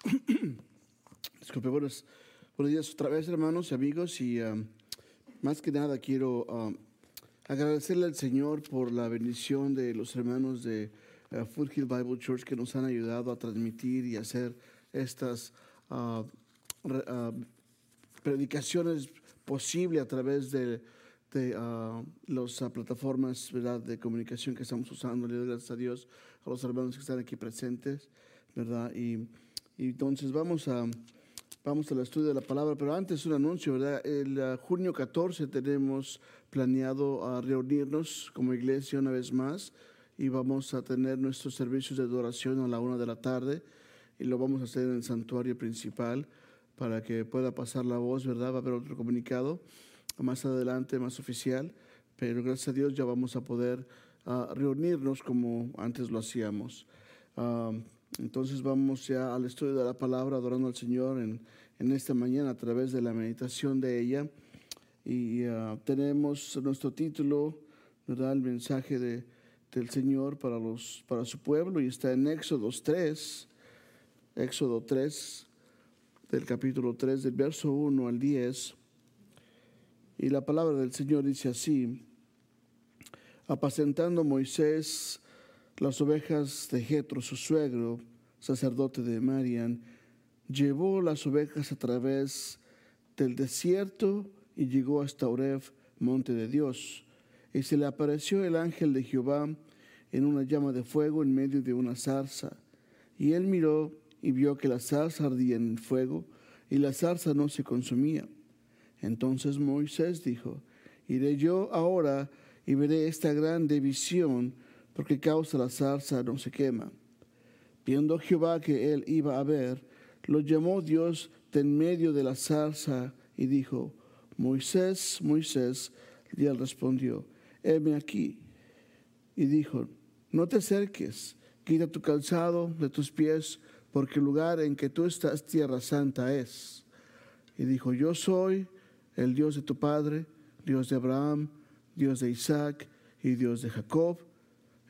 Disculpe, buenos, buenos días otra vez, hermanos y amigos. Y um, más que nada quiero um, agradecerle al Señor por la bendición de los hermanos de uh, Bible Church que nos han ayudado a transmitir y hacer estas uh, re- uh, predicaciones posibles a través de, de uh, las uh, plataformas ¿verdad? de comunicación que estamos usando. Le doy gracias a Dios, a los hermanos que están aquí presentes, ¿verdad? Y entonces vamos a, vamos al estudio de la palabra, pero antes un anuncio, ¿verdad? El uh, junio 14 tenemos planeado a reunirnos como iglesia una vez más y vamos a tener nuestros servicios de adoración a la una de la tarde y lo vamos a hacer en el santuario principal para que pueda pasar la voz, ¿verdad? Va a haber otro comunicado más adelante, más oficial, pero gracias a Dios ya vamos a poder ah, reunirnos como antes lo hacíamos. Ah, entonces vamos ya al estudio de la palabra, adorando al Señor en, en esta mañana a través de la meditación de ella. Y ah, tenemos nuestro título, ¿verdad? El mensaje de, del Señor para, los, para su pueblo y está en Éxodo 3, Éxodo 3, del capítulo 3, del verso 1 al 10. Y la palabra del Señor dice así, apacentando Moisés las ovejas de Jetro, su suegro, sacerdote de Marian, llevó las ovejas a través del desierto y llegó hasta Oreb, monte de Dios. Y se le apareció el ángel de Jehová en una llama de fuego en medio de una zarza. Y él miró y vio que la zarza ardía en el fuego y la zarza no se consumía. Entonces Moisés dijo, iré yo ahora y veré esta grande visión, porque causa la zarza no se quema. Viendo Jehová que él iba a ver, lo llamó Dios de en medio de la zarza y dijo, Moisés, Moisés, y él respondió, heme aquí. Y dijo, no te acerques, quita tu calzado de tus pies, porque el lugar en que tú estás tierra santa es. Y dijo, yo soy el Dios de tu padre, Dios de Abraham, Dios de Isaac y Dios de Jacob.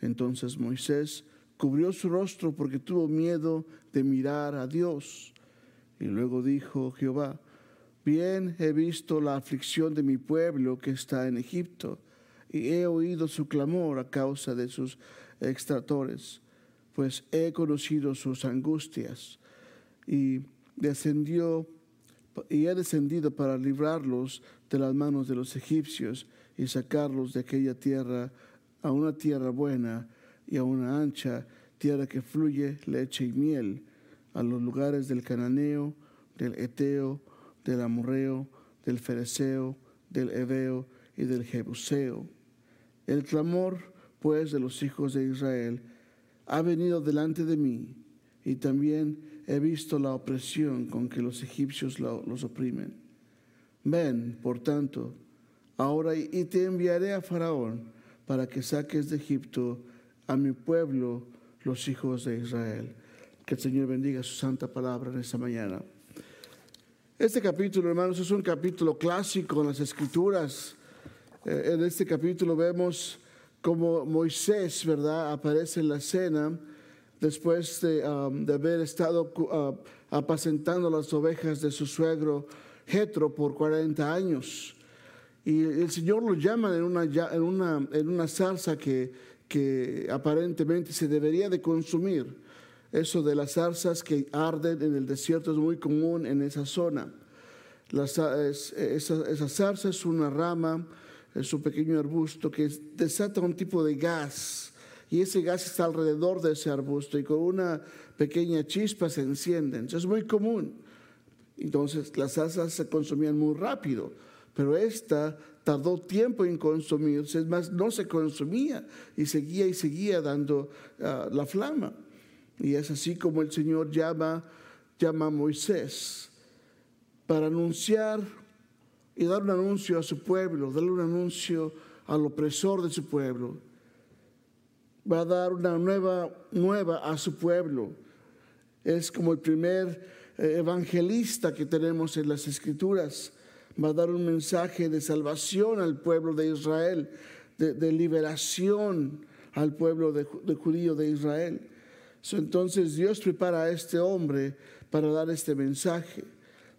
Entonces Moisés cubrió su rostro porque tuvo miedo de mirar a Dios. Y luego dijo Jehová, bien he visto la aflicción de mi pueblo que está en Egipto, y he oído su clamor a causa de sus extractores, pues he conocido sus angustias. Y descendió y he descendido para librarlos de las manos de los egipcios y sacarlos de aquella tierra a una tierra buena y a una ancha, tierra que fluye leche y miel, a los lugares del cananeo, del eteo, del amorreo, del fereceo, del heveo y del jebuseo. El clamor, pues, de los hijos de Israel ha venido delante de mí, y también he visto la opresión con que los egipcios lo- los oprimen. Ven, por tanto, ahora y te enviaré a Faraón para que saques de Egipto a mi pueblo, los hijos de Israel. Que el Señor bendiga su santa palabra en esta mañana. Este capítulo, hermanos, es un capítulo clásico en las Escrituras. Eh, en este capítulo vemos cómo Moisés, ¿verdad?, aparece en la escena después de, um, de haber estado uh, apacentando las ovejas de su suegro Jetro por 40 años. Y el Señor lo llama en una, en una, en una zarza que, que aparentemente se debería de consumir. Eso de las zarzas que arden en el desierto es muy común en esa zona. La es- esa, esa zarza es una rama, es un pequeño arbusto que desata un tipo de gas y ese gas está alrededor de ese arbusto y con una pequeña chispa se encienden. Eso es muy común. Entonces las zarzas se consumían muy rápido, pero esta tardó tiempo en consumirse, es más, no se consumía y seguía y seguía dando ah, la flama. Y es así como el Señor llama, llama a Moisés para anunciar y dar un anuncio a su pueblo, darle un anuncio al opresor de su pueblo. Va a dar una nueva, nueva a su pueblo. Es como el primer eh, evangelista que tenemos en las escrituras. Va a dar un mensaje de salvación al pueblo de Israel, de, de liberación al pueblo de, ju- de judío de Israel. Entonces Dios prepara a este hombre para dar este mensaje,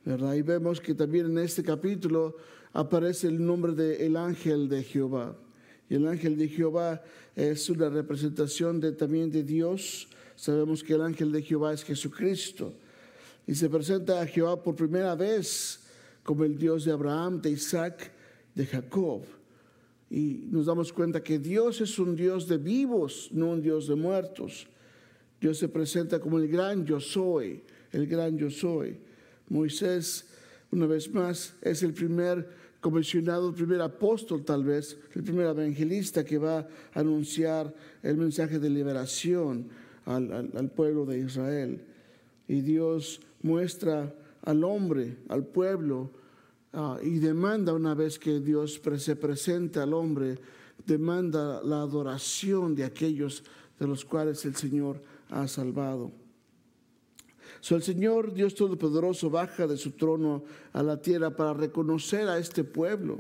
¿verdad? Y vemos que también en este capítulo aparece el nombre del el ángel de Jehová. Y el ángel de Jehová es una representación de, también de Dios. Sabemos que el ángel de Jehová es Jesucristo. Y se presenta a Jehová por primera vez como el Dios de Abraham, de Isaac, de Jacob. Y nos damos cuenta que Dios es un Dios de vivos, no un Dios de muertos. Dios se presenta como el gran yo soy, el gran yo soy. Moisés, una vez más, es el primer comisionado, el primer apóstol tal vez, el primer evangelista que va a anunciar el mensaje de liberación al, pueblo de Israel. Y Dios muestra al hombre, al pueblo, ah, y demanda una vez que Dios se presenta al hombre, demanda la adoración de aquellos de los cuales el Señor ha salvado. So, el Señor Dios Todopoderoso baja de su trono a la tierra para reconocer a este pueblo,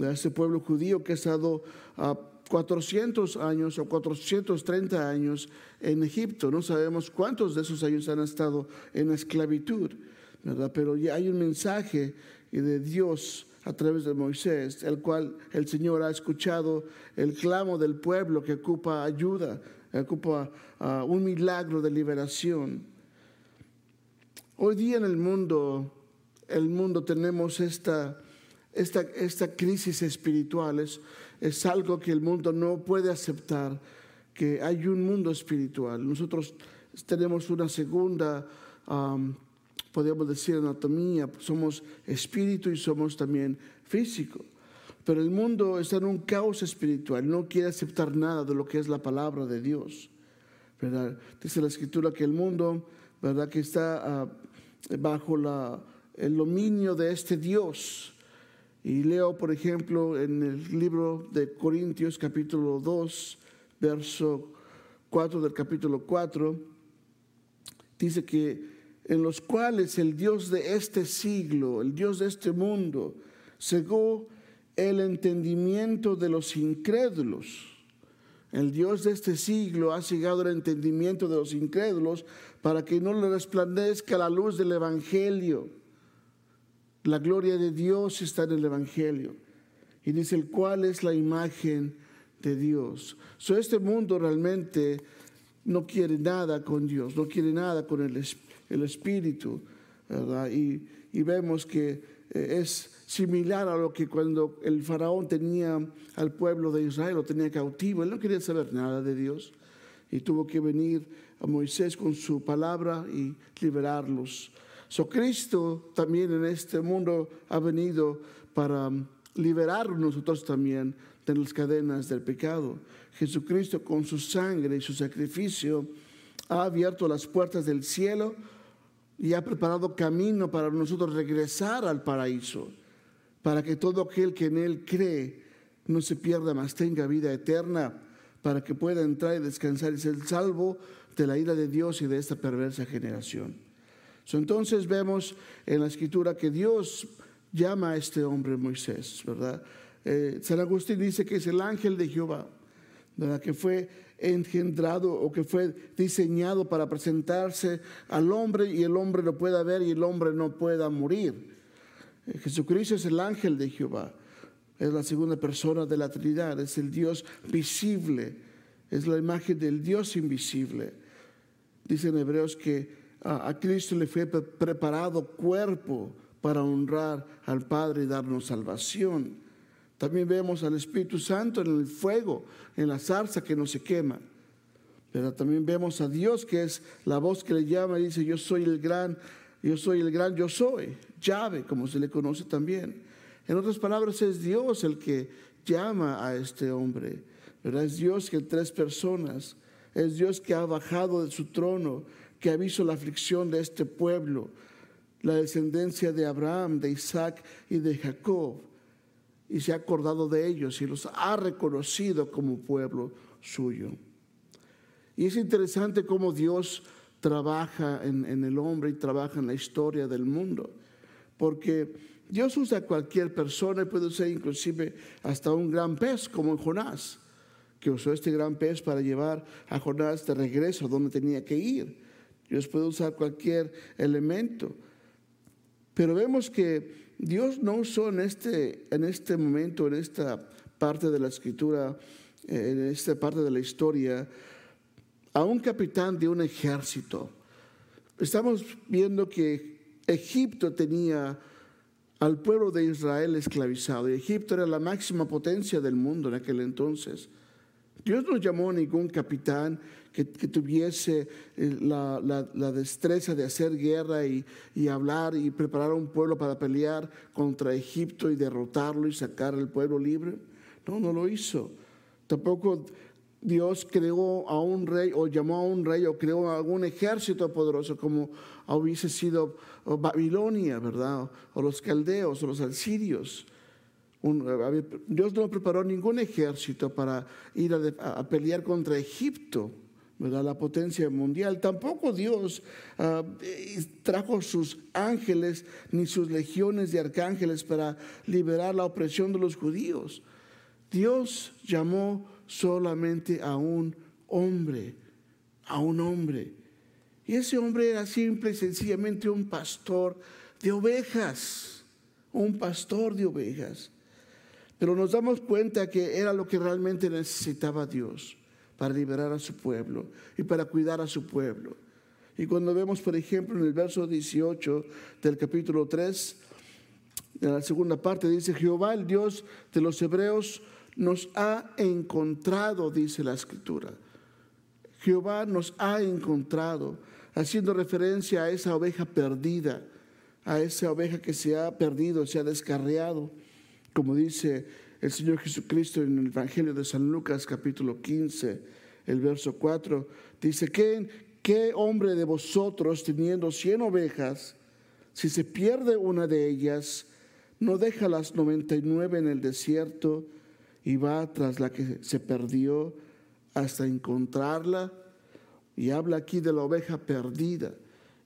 a este pueblo judío que ha estado a 400 años o 430 años en Egipto. No sabemos cuántos de esos años han estado en esclavitud, ¿verdad? Pero ya hay un mensaje de Dios a través de Moisés, el cual el Señor ha escuchado el clamo del pueblo que ocupa ayuda, ocupa ah, un milagro de liberación. Hoy día en el mundo, el mundo tenemos esta, esta, crisis espiritual, es, es, algo que el mundo no puede aceptar, que hay un mundo espiritual. Nosotros tenemos una segunda, podríamos decir, anatomía, somos espíritu y somos también físico. Pero el mundo está en un caos espiritual, no quiere aceptar nada de lo que es la palabra de Dios. ¿verdad? Dice la escritura que el mundo, ¿verdad? que está ah, bajo la, el dominio de este Dios. Y leo, por ejemplo, en el libro de Corintios capítulo 2, verso 4 del capítulo 4, dice que en los cuales el Dios de este siglo, el Dios de este mundo, cegó el entendimiento de los incrédulos. El Dios de este siglo ha cegado el entendimiento de los incrédulos para que no le resplandezca la luz del Evangelio. La gloria de Dios está en el Evangelio. Y dice el cual es la imagen de Dios. So, este mundo realmente no quiere nada con Dios, no quiere nada con el, el Espíritu. Y, y vemos que eh, es similar a lo que cuando el faraón tenía al pueblo de Israel, lo tenía cautivo, él no quería saber nada de Dios y tuvo que venir a Moisés con su palabra y liberarlos. So Cristo también en este mundo ha venido para liberarnos nosotros también de las cadenas del pecado. Jesucristo con su sangre y su sacrificio ha abierto las puertas del cielo y ha preparado camino para nosotros regresar al paraíso, para que todo aquel que en Él cree no se pierda, más tenga vida eterna, para que pueda entrar y descansar y ser salvo de la ira de Dios y de esta perversa generación. Entonces vemos en la escritura que Dios llama a este hombre Moisés, ¿verdad? Eh, San Agustín dice que es el ángel de Jehová, ¿verdad? Que fue engendrado o que fue diseñado para presentarse al hombre y el hombre lo pueda ver y el hombre no pueda morir. Eh, Jesucristo es el ángel de Jehová, es la segunda persona de la Trinidad, es el Dios visible, es la imagen del Dios invisible. Dicen Hebreos que a Cristo le fue preparado cuerpo para honrar al Padre y darnos salvación. También vemos al Espíritu Santo en el fuego, en la zarza que no se quema. Pero también vemos a Dios que es la voz que le llama y dice, yo soy el gran, yo soy el gran, yo soy, llave, como se le conoce también. En otras palabras, es Dios el que llama a este hombre. Es Dios que tres personas, es Dios que ha bajado de su trono, que ha visto la aflicción de este pueblo, la descendencia de Abraham, de Isaac y de Jacob y se ha acordado de ellos y los ha reconocido como pueblo suyo. Y es interesante cómo Dios trabaja en, el hombre y trabaja en la historia del mundo, porque Dios usa a cualquier persona y puede ser inclusive hasta un gran pez como Jonás, que usó este gran pez para llevar a Jonás de regreso a donde tenía que ir. Dios puede usar cualquier elemento. Pero vemos que Dios no usó en este, en este momento, en esta parte de la escritura, eh, en esta parte de la historia, a un capitán de un ejército. Estamos viendo que Egipto tenía al pueblo de Israel esclavizado. Y Egipto era la máxima potencia del mundo en aquel entonces. Dios no llamó a ningún capitán que, tuviese eh, la, destreza de hacer guerra y, hablar y preparar a un pueblo para pelear contra Egipto y derrotarlo y sacar al pueblo libre. No, no lo hizo. Tampoco Dios creó a un rey o llamó a un rey o creó algún ejército poderoso como hubiese sido Babilonia, ¿verdad? O los caldeos o los asirios. Dios no preparó ningún ejército para ir a, pelear contra Egipto, ¿verdad? la potencia mundial. Tampoco Dios ah, trajo sus ángeles ni sus legiones de arcángeles para liberar la opresión de los judíos. Dios llamó solamente a un hombre, a un hombre. Y ese hombre era simple y sencillamente un pastor de ovejas, un pastor de ovejas. Pero nos damos cuenta que era lo que realmente necesitaba Dios para liberar a su pueblo y para cuidar a su pueblo. Y cuando vemos, por ejemplo, en el verso 18 del capítulo 3, en la segunda parte dice, Jehová, el Dios de los hebreos, nos ha encontrado, dice la escritura. Jehová nos ha encontrado, haciendo referencia a esa oveja perdida, a esa oveja que se ha perdido, se ha descarriado, como dice el Señor Jesucristo en el Evangelio de San Lucas capítulo 15, el verso 4, dice, ¿qué, qué hombre de vosotros teniendo cien ovejas, si se pierde una de ellas, no deja las 99 en el desierto y va tras la que se perdió hasta encontrarla. Y habla aquí de la oveja perdida.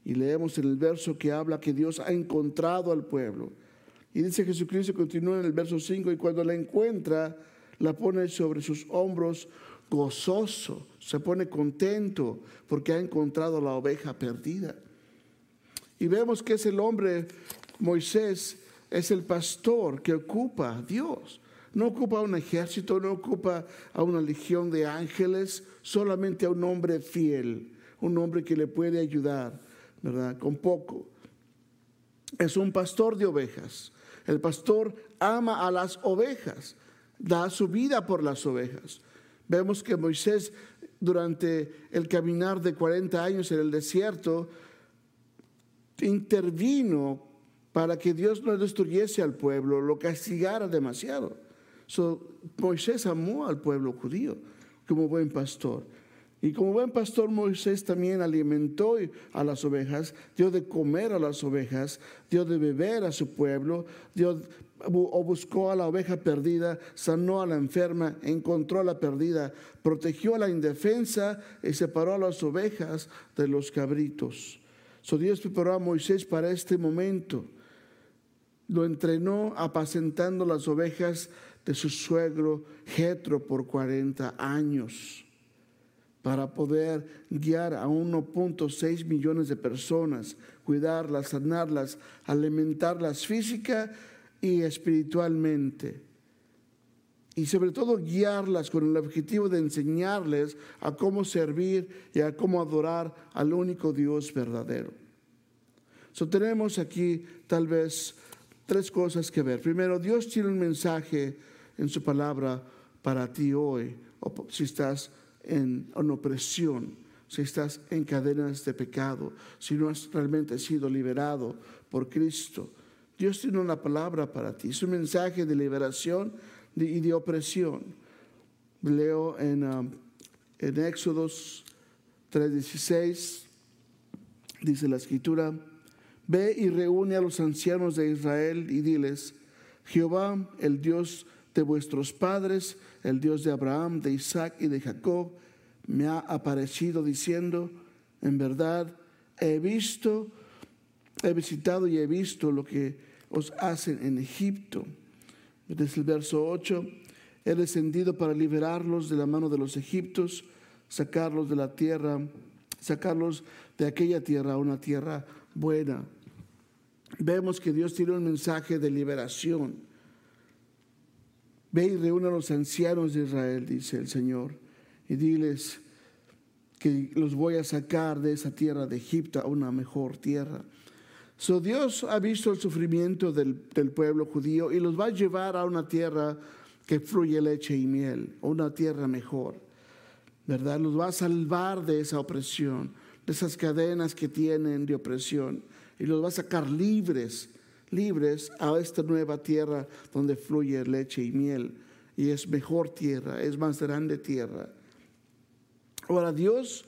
Y leemos en el verso que habla que Dios ha encontrado al pueblo. Y dice Jesucristo, continúa en el verso 5, y cuando la encuentra, la pone sobre sus hombros gozoso, se pone contento porque ha encontrado la oveja perdida. Y vemos que es el hombre, Moisés, es el pastor que ocupa a Dios. No ocupa un ejército, no ocupa a una legión de ángeles, solamente a un hombre fiel, un hombre que le puede ayudar, ¿verdad? Con poco. Es un pastor de ovejas. El pastor ama a las ovejas, da su vida por las ovejas. Vemos que Moisés durante el caminar de 40 años en el desierto intervino para que Dios no destruyese al pueblo, lo castigara demasiado. So, Moisés amó al pueblo judío como buen pastor. Y como buen pastor, Moisés también alimentó a las ovejas, dio de comer a las ovejas, dio de beber a su pueblo, dio, o buscó a la oveja perdida, sanó a la enferma, encontró a la perdida, protegió a la indefensa y separó a las ovejas de los cabritos. So Dios preparó a Moisés para este momento. Lo entrenó apacentando las ovejas de su suegro Jetro por 40 años para poder guiar a 1.6 millones de personas, cuidarlas, sanarlas, alimentarlas física y espiritualmente. Y sobre todo guiarlas con el objetivo de enseñarles a cómo servir y a cómo adorar al único Dios verdadero. So, tenemos aquí tal vez tres cosas que ver. Primero, Dios tiene un mensaje en su palabra para ti hoy, o si estás en, opresión, si estás en cadenas de pecado, si no has realmente sido liberado por Cristo. Dios tiene una palabra para ti, es un mensaje de liberación y de opresión. Leo en, um, Éxodos 3:16, dice la escritura, ve y reúne a los ancianos de Israel y diles, Jehová, el Dios de vuestros padres, el Dios de Abraham, de Isaac y de Jacob, me ha aparecido diciendo, en verdad, he visto, he visitado y he visto lo que os hacen en Egipto. Desde el verso 8, he descendido para liberarlos de la mano de los egipcios, sacarlos de la tierra, sacarlos de aquella tierra a una tierra buena. Vemos que Dios tiene un mensaje de liberación. Ve y reúne a los ancianos de Israel, dice el Señor, y diles que los voy a sacar de esa tierra de Egipto a una mejor tierra. So Dios ha visto el sufrimiento del, del, pueblo judío y los va a llevar a una tierra que fluye leche y miel, una tierra mejor. ¿Verdad? Los va a salvar de esa opresión, de esas cadenas que tienen de opresión y los va a sacar libres, libres a esta nueva tierra donde fluye leche y miel. Y es mejor tierra, es más grande tierra. Ahora Dios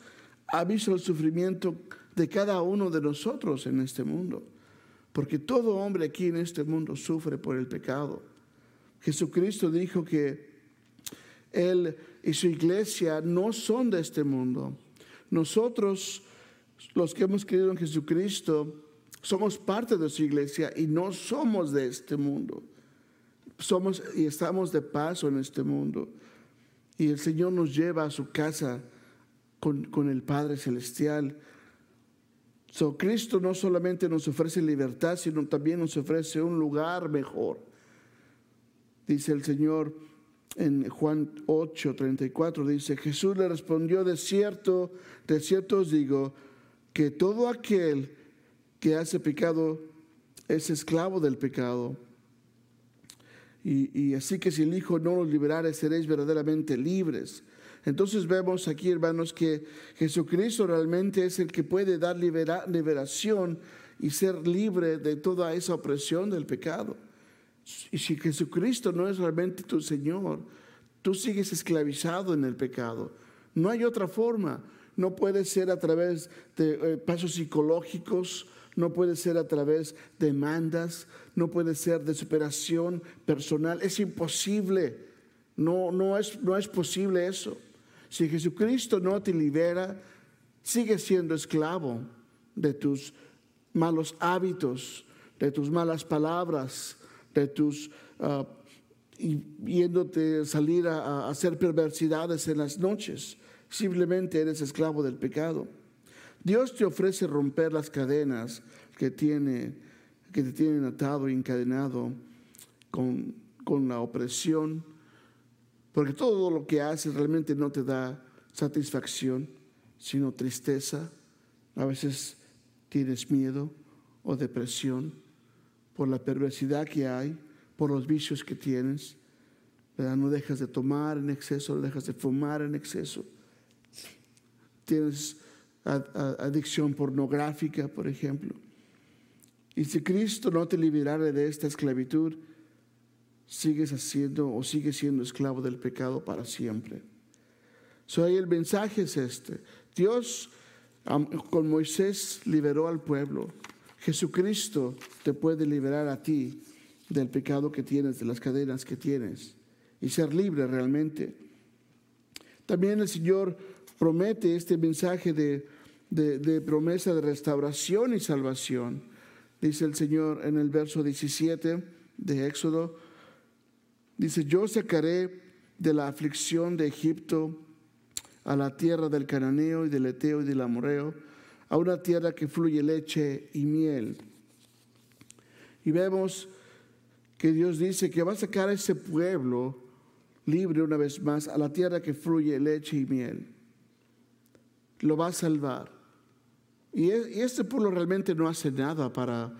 ha visto el sufrimiento de cada uno de nosotros en este mundo. Porque todo hombre aquí en este mundo sufre por el pecado. Jesucristo dijo que Él y su iglesia no son de este mundo. Nosotros, los que hemos creído en Jesucristo, somos parte de su iglesia y no somos de este mundo. Somos y estamos de paso en este mundo. Y el Señor nos lleva a su casa con, con el Padre Celestial So, Cristo no solamente nos ofrece libertad, sino también nos ofrece un lugar mejor. Dice el Señor en Juan 8, 34, dice, Jesús le respondió, de cierto, de cierto os digo, que todo aquel que hace pecado es esclavo del pecado. Y, así que si el Hijo no los liberare, seréis verdaderamente libres. Entonces vemos aquí, hermanos, que Jesucristo realmente es el que puede dar liberación y ser libre de toda esa opresión del pecado. Y si Jesucristo no es realmente tu Señor, tú sigues esclavizado en el pecado. No hay otra forma. No puede ser a través de eh, pasos psicológicos, no puede ser a través de demandas, no puede ser de superación personal. Es imposible. No, no, es, no es posible eso. Si Jesucristo no te libera, sigues siendo esclavo de tus malos hábitos, de tus malas palabras, de tus uh, yéndote salir a, hacer perversidades en las noches. Simplemente eres esclavo del pecado. Dios te ofrece romper las cadenas que, tiene, que te tienen atado y encadenado con, con la opresión, porque todo lo que haces realmente no te da satisfacción, sino tristeza. A veces tienes miedo o depresión por la perversidad que hay, por los vicios que tienes. No dejas de tomar en exceso, no dejas de fumar en exceso. Tienes adicción pornográfica, por ejemplo. Y si Cristo no te liberara de esta esclavitud, sigues haciendo o sigues siendo esclavo del pecado para siempre. So, ahí el mensaje es este. Dios con Moisés liberó al pueblo. Jesucristo te puede liberar a ti del pecado que tienes, de las cadenas que tienes y ser libre realmente. También el Señor promete este mensaje de, de, promesa de restauración y salvación. Dice el Señor en el verso 17 de Éxodo Dice, yo sacaré de la aflicción de Egipto a la tierra del cananeo y del eteo y del amoreo, a una tierra que fluye leche y miel. Y vemos que Dios dice que va a sacar a ese pueblo libre una vez más a la tierra que fluye leche y miel. Lo va a salvar. Y, y este pueblo realmente no hace nada para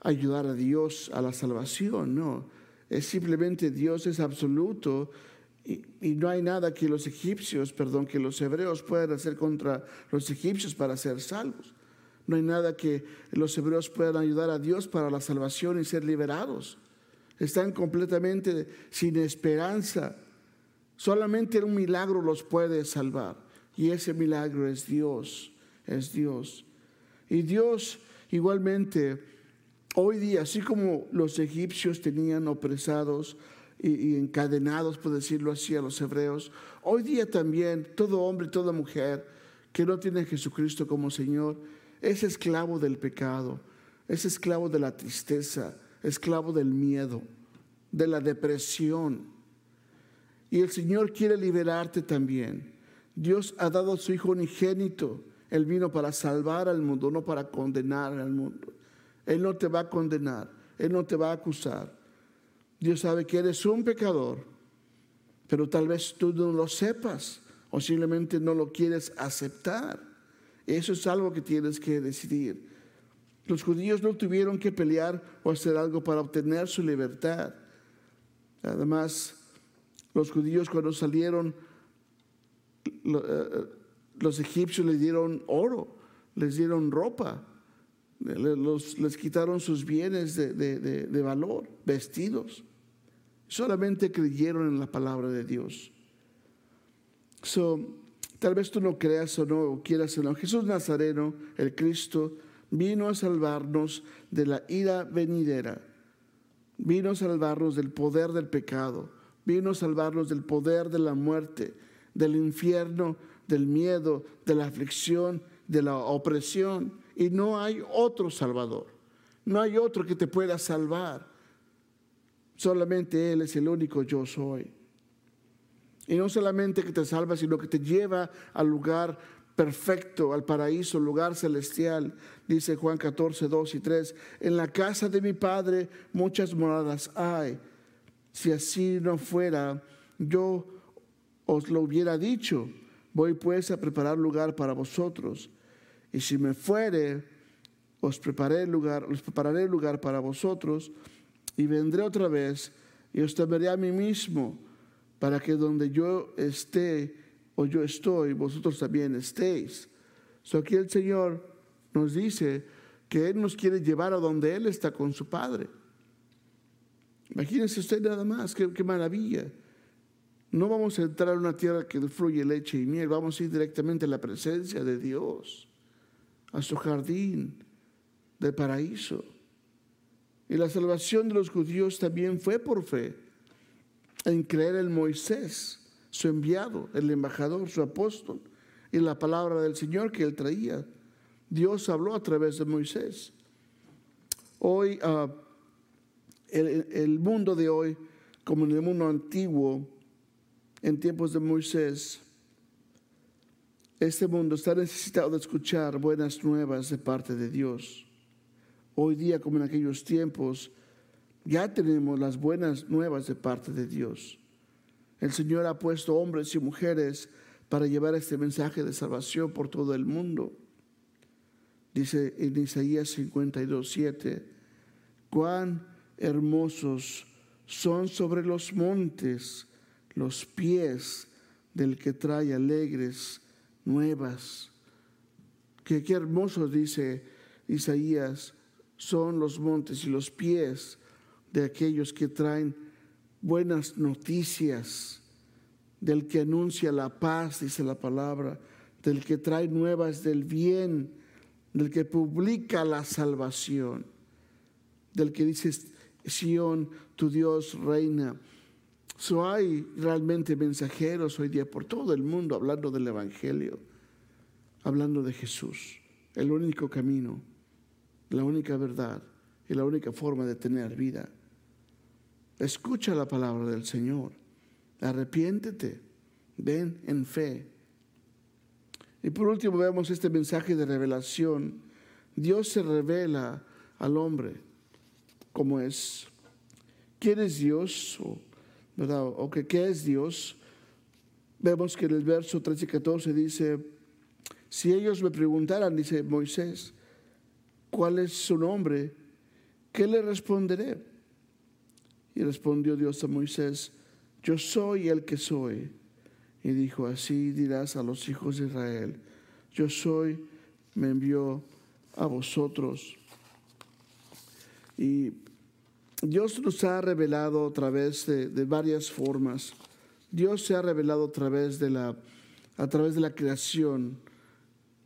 ayudar a Dios a la salvación, no es simplemente Dios es absoluto y, no hay nada que los egipcios, perdón, que los hebreos puedan hacer contra los egipcios para ser salvos. No hay nada que los hebreos puedan ayudar a Dios para la salvación y ser liberados. Están completamente sin esperanza. Solamente un milagro los puede salvar. Y ese milagro es Dios, es Dios. Y Dios igualmente Hoy día, así como los egipcios tenían opresados y, encadenados, por decirlo así, a los hebreos, hoy día también todo hombre toda mujer que no tiene a Jesucristo como Señor es esclavo del pecado, es esclavo de la tristeza, esclavo del miedo, de la depresión. Y el Señor quiere liberarte también. Dios ha dado a su Hijo unigénito. Él vino para salvar al mundo, no para condenar al mundo. Él no te va a condenar, Él no te va a acusar. Dios sabe que eres un pecador, pero tal vez tú no lo sepas o simplemente no lo quieres aceptar. Eso es algo que tienes que decidir. Los judíos no tuvieron que pelear o hacer algo para obtener su libertad. Además, los judíos cuando salieron, los egipcios les dieron oro, les dieron ropa, les quitaron sus bienes de, valor, vestidos. Solamente creyeron en la palabra de Dios. tal vez tú no creas o no, o quieras o no. Jesús Nazareno, el Cristo, vino a salvarnos de la ira venidera. Vino a salvarnos del poder del pecado. Vino a salvarnos del poder de la muerte, del infierno, del miedo, de la aflicción, de la opresión. Y no hay otro Salvador. No hay otro que te pueda salvar. Solamente Él es el único yo soy. Y no solamente que te salva, sino que te lleva al lugar perfecto, al paraíso, lugar celestial. Dice Juan 14, 2 y 3. En la casa de mi Padre muchas moradas hay. Si así no fuera, yo os lo hubiera dicho. Voy pues a preparar lugar para vosotros. Y si me fuere, os prepararé lugar, os prepararé lugar para vosotros y vendré otra vez y os tomaré a mí mismo para que donde yo esté o yo estoy, vosotros también estéis. So aquí el Señor nos dice que Él nos quiere llevar a donde Él está con su Padre. Imagínense usted nada más, qué maravilla. No vamos a entrar a una tierra que fluye leche y miel, vamos a ir directamente a la presencia de Dios, a su jardín del paraíso. Y la salvación de los judíos también fue por fe, en creer en Moisés su enviado, el embajador, su apóstol, y la palabra del Señor que él traía. Dios habló a través de Moisés. Hoy, ah, el, el mundo de hoy, como en el mundo antiguo, en tiempos de Moisés, este mundo está necesitado de escuchar buenas nuevas de parte de Dios. Hoy día, como en aquellos tiempos, ya tenemos las buenas nuevas de parte de Dios. El Señor ha puesto hombres y mujeres para llevar este mensaje de salvación por todo el mundo. Dice en Isaías 52, 7, cuán hermosos son sobre los montes los pies del que trae alegres nuevas. Que qué hermosos, dice Isaías, son los montes y los pies de aquellos que traen buenas noticias, del que anuncia la paz, dice la palabra, del que trae nuevas del bien, del que publica la salvación, del que dice, Sión, tu Dios reina. So hay realmente mensajeros hoy día por todo el mundo hablando del Evangelio, hablando de Jesús, el único camino, la única verdad y la única forma de tener vida. Escucha la palabra del Señor. Arrepiéntete. Ven en fe. Y por último vemos este mensaje de revelación. Dios se revela al hombre como es. ¿Quién es Dios? ¿Verdad? o que, ¿qué es Dios? Vemos que en el verso 13 y 14 dice, si ellos me preguntaran, dice Moisés, ¿cuál es su nombre? ¿Qué le responderé? Y respondió Dios a Moisés, yo soy el que soy. Y dijo, así dirás a los hijos de Israel, yo soy, me envió a vosotros. Y Dios nos ha revelado a través de, varias formas. Dios se ha revelado a través de la, a través de la creación.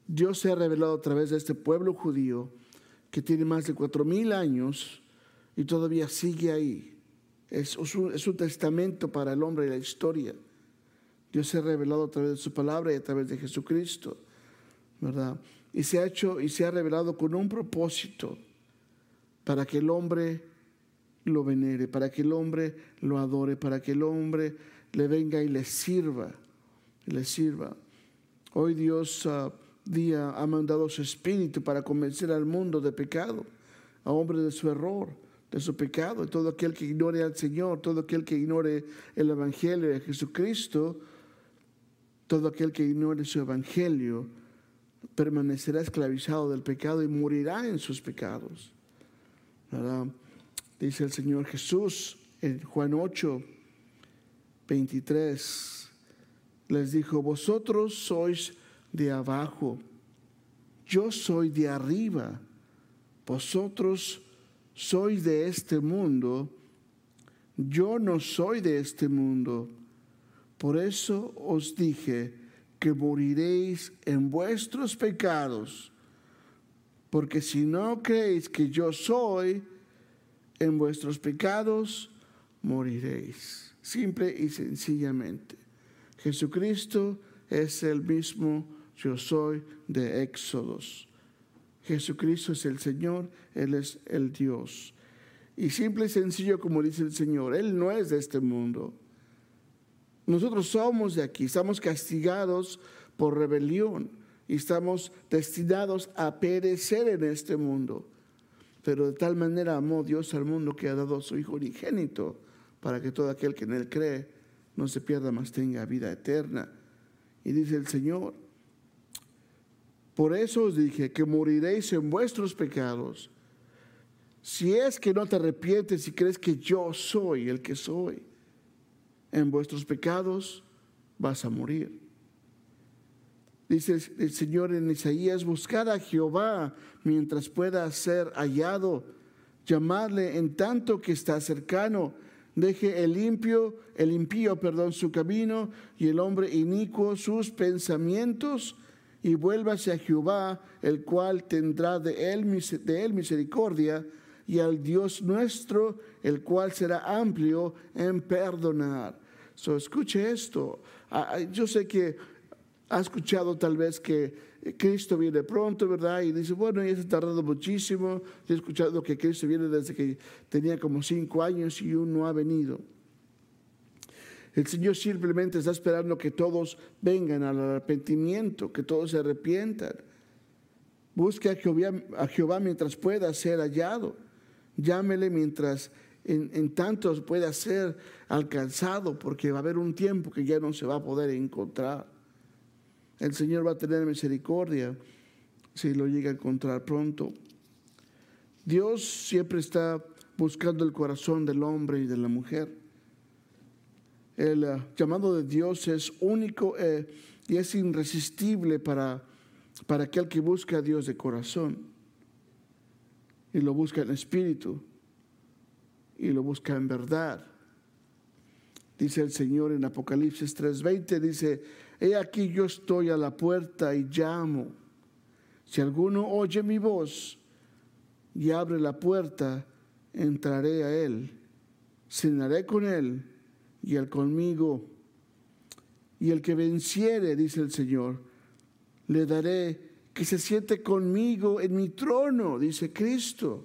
Dios se ha revelado a través de este pueblo judío que tiene más de cuatro mil años y todavía sigue ahí. Es, un, testamento para el hombre y la historia. Dios se ha revelado a través de su palabra y a través de Jesucristo, ¿verdad? Y se ha hecho y se ha revelado con un propósito para que el hombre lo venere, para que el hombre lo adore, para que el hombre le venga y le sirva, y le sirva. Hoy Dios ah, día ha mandado su espíritu para convencer al mundo de pecado, a hombre de su error, de su pecado. Y todo aquel que ignore al Señor, todo aquel que ignore el Evangelio de Jesucristo, todo aquel que ignore su Evangelio, permanecerá esclavizado del pecado y morirá en sus pecados. Dice el Señor Jesús en Juan 8, 23, les dijo, vosotros sois de abajo, yo soy de arriba, vosotros sois de este mundo, yo no soy de este mundo. Por eso os dije que moriréis en vuestros pecados, porque si no creéis que yo soy, en vuestros pecados moriréis. Simple y sencillamente. Jesucristo es el mismo yo soy de Éxodos. Jesucristo es el Señor, Él es el Dios. Y simple y sencillo como dice el Señor, Él no es de este mundo. Nosotros somos de aquí, estamos castigados por rebelión y estamos destinados a perecer en este mundo. Pero de tal manera amó Dios al mundo que ha dado a su Hijo unigénito para que todo aquel que en Él cree no se pierda, más tenga vida eterna. Y dice el Señor, por eso os dije que moriréis en vuestros pecados. Si es que no te arrepientes y crees que yo soy el que soy, en vuestros pecados vas a morir. Dice el Señor en Isaías, buscar a Jehová mientras pueda ser hallado, llamarle en tanto que está cercano. Deje el limpio, el impío, perdón, su camino y el hombre inicuo sus pensamientos y vuélvase a Jehová, el cual tendrá de él, de él misericordia y al Dios nuestro, el cual será amplio en perdonar. So, escuche esto. Ah, ah, yo sé que ha escuchado tal vez que Cristo viene pronto, ¿verdad? Y dice, bueno, ya se ha tardado muchísimo. He escuchado que Cristo viene desde que tenía como cinco años y aún no ha venido. El Señor simplemente está esperando que todos vengan al arrepentimiento, que todos se arrepientan. Busque a Jehová, a Jehová mientras pueda ser hallado. Llámele mientras en, en tanto pueda ser alcanzado, porque va a haber un tiempo que ya no se va a poder encontrar. El Señor va a tener misericordia si lo llega a encontrar pronto. Dios siempre está buscando el corazón del hombre y de la mujer. El eh, llamado de Dios es único eh, y es irresistible para, para aquel que busca a Dios de corazón y lo busca en espíritu y lo busca en verdad. Dice el Señor en Apocalipsis 3:20, dice, He aquí yo estoy a la puerta y llamo. Si alguno oye mi voz y abre la puerta, entraré a él, cenaré con él y él conmigo. Y el que venciere, dice el Señor, le daré que se siente conmigo en mi trono, dice Cristo.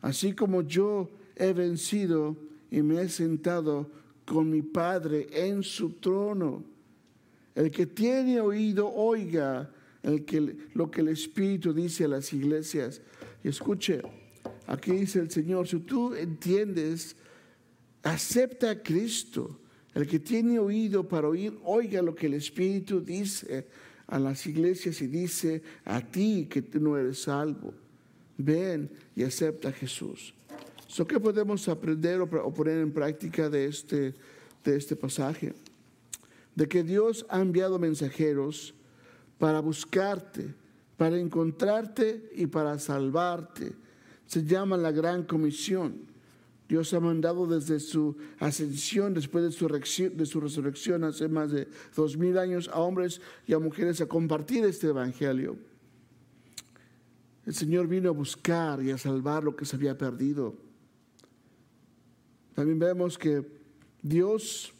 Así como yo he vencido y me he sentado con mi Padre en su trono. El que tiene oído, oiga el que, lo que el Espíritu dice a las iglesias. Y escuche, aquí dice el Señor, si tú entiendes, acepta a Cristo. El que tiene oído para oír, oiga lo que el Espíritu dice a las iglesias y dice a ti que no eres salvo. Ven y acepta a Jesús. ¿Qué podemos aprender o poner en práctica de este, de este pasaje? De que Dios ha enviado mensajeros para buscarte, para encontrarte y para salvarte. Se llama la gran comisión. Dios ha mandado desde su ascensión, después de su, resurrección hace más de dos mil años, a hombres y a mujeres a compartir este evangelio. El Señor vino a buscar y a salvar lo que se había perdido. También vemos que Dios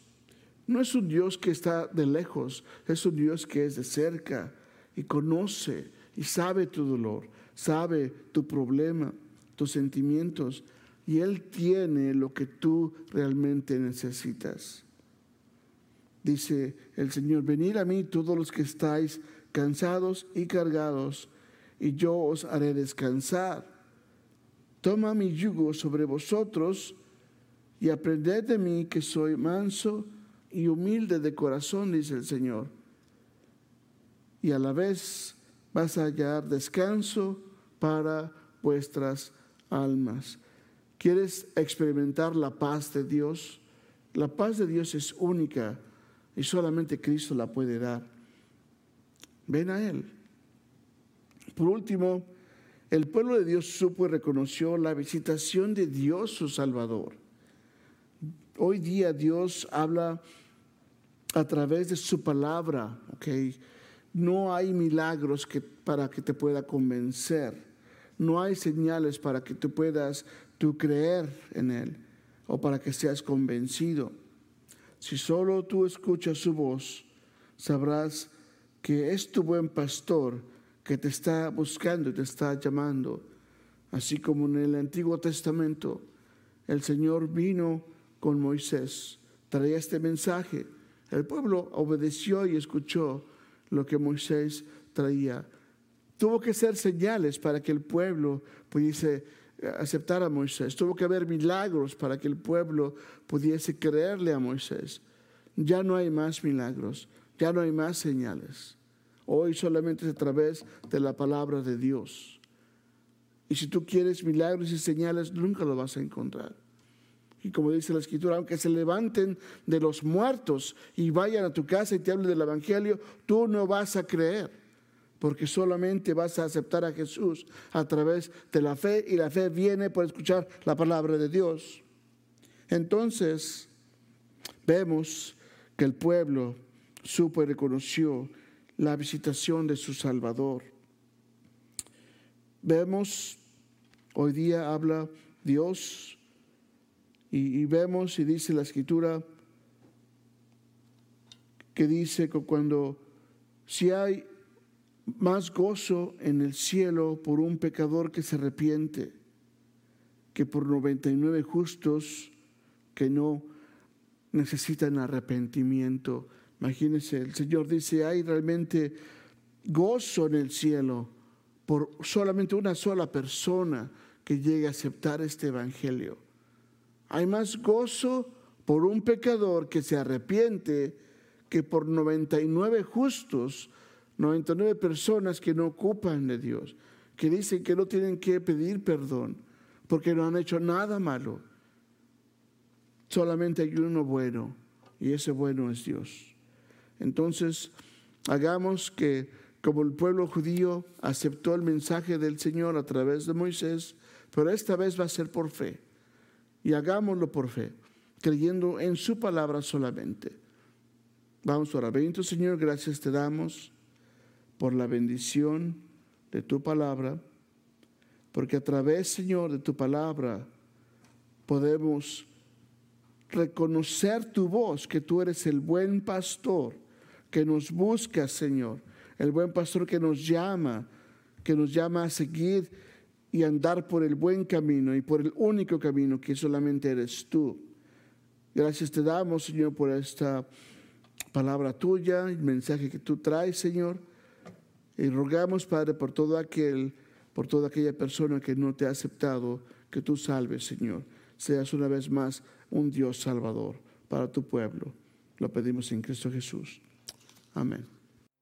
no es un Dios que está de lejos, es un Dios que es de cerca y conoce y sabe tu dolor, sabe tu problema, tus sentimientos y Él tiene lo que tú realmente necesitas. dice el Señor, venid a mí todos los que estáis cansados y cargados, y yo os haré descansar. Toma mi yugo sobre vosotros y aprended de mí que soy manso y humilde de corazón, dice el Señor. Y a la vez vas a hallar descanso para vuestras almas. ¿Quieres experimentar la paz de Dios? La paz de Dios es única y solamente Cristo la puede dar. Ven a Él. Por último, el pueblo de Dios supo y reconoció la visitación de Dios su Salvador. Hoy día Dios habla a través de su palabra. No hay milagros que, para que te pueda convencer. No hay señales para que tú puedas tú creer en Él o para que seas convencido. Si solo tú escuchas su voz, sabrás que es tu buen pastor que te está buscando y te está llamando. Así como en el Antiguo Testamento el Señor vino con Moisés, traía este mensaje. El pueblo obedeció y escuchó lo que Moisés traía. Tuvo que ser señales para que el pueblo pudiese aceptar a Moisés. Tuvo que haber milagros para que el pueblo pudiese creerle a Moisés. Ya no hay más milagros, ya no hay más señales. Hoy solamente es a través de la palabra de Dios. Y si tú quieres milagros y señales, nunca lo vas a encontrar. Y como dice la escritura, aunque se levanten de los muertos y vayan a tu casa y te hablen del Evangelio, tú no vas a creer porque solamente vas a aceptar a Jesús a través de la fe y la fe viene por escuchar la palabra de Dios. Entonces, vemos que el pueblo supo y reconoció la visitación de su Salvador. Vemos, hoy día habla Dios y, vemos y dice la escritura que dice que cuando si hay más gozo en el cielo por un pecador que se arrepiente que por 99 justos que no necesitan arrepentimiento. Imagínense, el Señor dice, hay realmente gozo en el cielo por solamente una sola persona que llegue a aceptar este Evangelio. Hay más gozo por un pecador que se arrepiente que por 99 justos 99 personas que no ocupan de Dios, que dicen que no tienen que pedir perdón porque no han hecho nada malo. Solamente hay uno bueno y ese bueno es Dios. Entonces, hagamos que como el pueblo judío aceptó el mensaje del Señor a través de Moisés, pero esta vez va a ser por fe. Y hagámoslo por fe, creyendo en su palabra solamente. Vamos a orar. Bendito Señor, gracias te damos por la bendición de tu palabra, porque a través, Señor, de tu palabra podemos reconocer tu voz, que tú eres el buen pastor que nos busca, Señor, el buen pastor que nos llama, que nos llama a seguir y andar por el buen camino y por el único camino que solamente eres tú. Gracias te damos, Señor, por esta palabra tuya, el mensaje que tú traes, Señor. Y rogamos, Padre, por todo aquel, por toda aquella persona que no te ha aceptado, que tú salves, Señor. Seas una vez más un Dios salvador para tu pueblo. Lo pedimos en Cristo Jesús. Amén.